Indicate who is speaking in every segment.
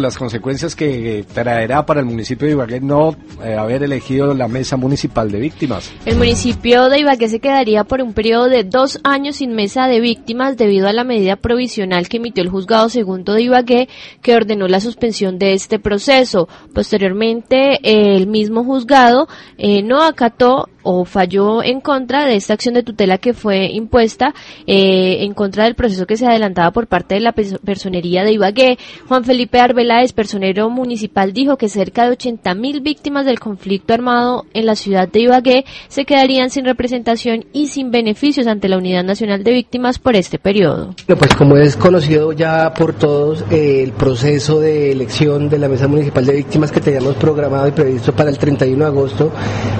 Speaker 1: Las consecuencias que traerá para el municipio de Ibagué no eh, haber elegido la mesa municipal de víctimas.
Speaker 2: El municipio de Ibagué se quedaría por un periodo de dos años sin mesa de víctimas debido a la medida provisional que emitió el juzgado segundo de Ibagué que ordenó la suspensión de este proceso. Posteriormente, el mismo juzgado eh, no acató o falló en contra de esta acción de tutela que fue impuesta eh, en contra del proceso que se adelantaba por parte de la pers- personería de Ibagué. Juan Felipe Arbeláez, personero municipal, dijo que cerca de 80 mil víctimas del conflicto armado en la ciudad de Ibagué se quedarían sin representación y sin beneficios ante la Unidad Nacional de Víctimas por este periodo.
Speaker 3: Bueno, pues como es conocido ya por todos, eh, el proceso de elección de la Mesa Municipal de Víctimas que teníamos programado y previsto para el 31 de agosto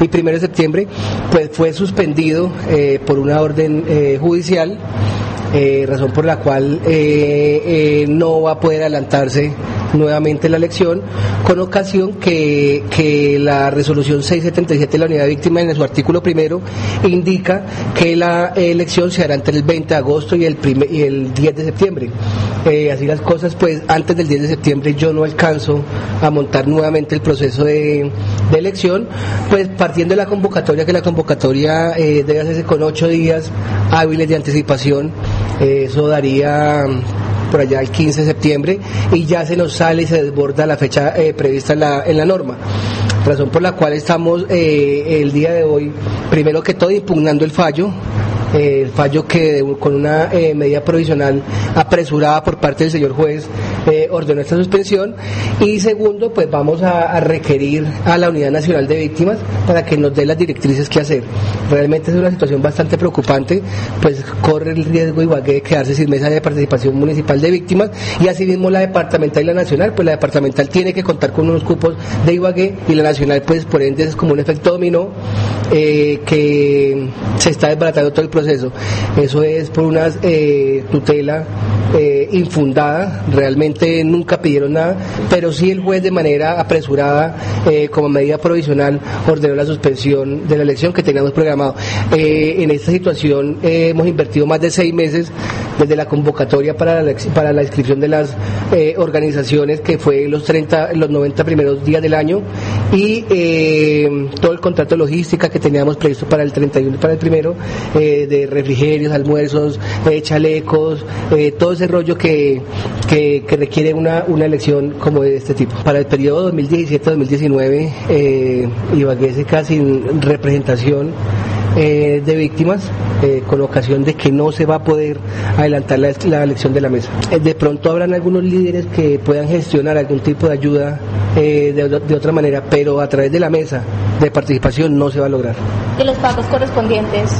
Speaker 3: y 1 de septiembre, pues fue suspendido eh, por una orden eh, judicial, eh, razón por la cual no va a poder adelantarse nuevamente la elección, con ocasión que, que la resolución 677 de la unidad víctima en su artículo primero indica que la elección se hará entre el 20 de agosto y el, primer- y el 10 de septiembre. Eh, así las cosas, pues antes del 10 de septiembre yo no alcanzo a montar nuevamente el proceso de, de elección, pues partiendo de la convocatoria, que la convocatoria eh, debe hacerse con ocho días hábiles de anticipación, eh, eso daría por allá el 15 de septiembre y ya se nos sale y se desborda la fecha eh, prevista en la, en la norma. Razón por la cual estamos eh, el día de hoy, primero que todo, impugnando el fallo, eh, el fallo que con una eh, medida provisional apresurada por parte del señor juez eh, ordenó esta suspensión. Y segundo pues vamos a, requerir a la Unidad Nacional de Víctimas para que nos dé las directrices que hacer. Realmente es una situación bastante preocupante pues corre el riesgo Ibagué de quedarse sin mesa de participación municipal de víctimas. Y asimismo la departamental y la nacional pues la departamental tiene que contar con unos cupos de Ibagué y la nacional pues por ende es como un efecto dominó eh, que se está desbaratando todo el proceso. Eso es por una eh, tutela eh, infundada, realmente nunca pidieron nada, pero sí el juez de manera apresurada, eh, como medida provisional, ordenó la suspensión de la elección que teníamos programado. Eh, en esta situación eh, hemos invertido más de seis meses desde la convocatoria para la, para la inscripción de las eh, organizaciones, que fue los 30, los 90 primeros días del año, y todo el contrato de logística que teníamos previsto para el 31 y para el primero, de refrigerios, almuerzos, chalecos, todo ese rollo que, que, que requiere una, una elección como de este tipo. Para el periodo 2017-2019, eh, Ibagué se queda sin representación eh, de víctimas eh, con ocasión de que no se va a poder adelantar la, la elección de la mesa. Eh, de pronto habrán algunos líderes que puedan gestionar algún tipo de ayuda eh, de, de otra manera, pero a través de la mesa de participación no se va a lograr.
Speaker 4: de los pagos correspondientes.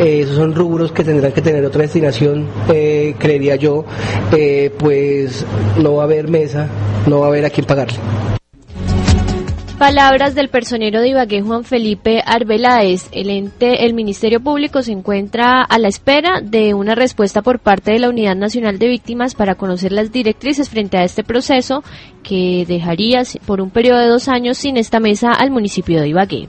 Speaker 3: Eh, esos son rubros que tendrán que tener otra destinación, eh, creería yo, eh, pues no va a haber mesa, no va a haber a quién pagarle.
Speaker 2: Palabras del personero de Ibagué, Juan Felipe Arbeláez. El ente, el Ministerio Público se encuentra a la espera de una respuesta por parte de la Unidad Nacional de Víctimas para conocer las directrices frente a este proceso que dejaría por un periodo de dos años sin esta mesa al municipio de Ibagué.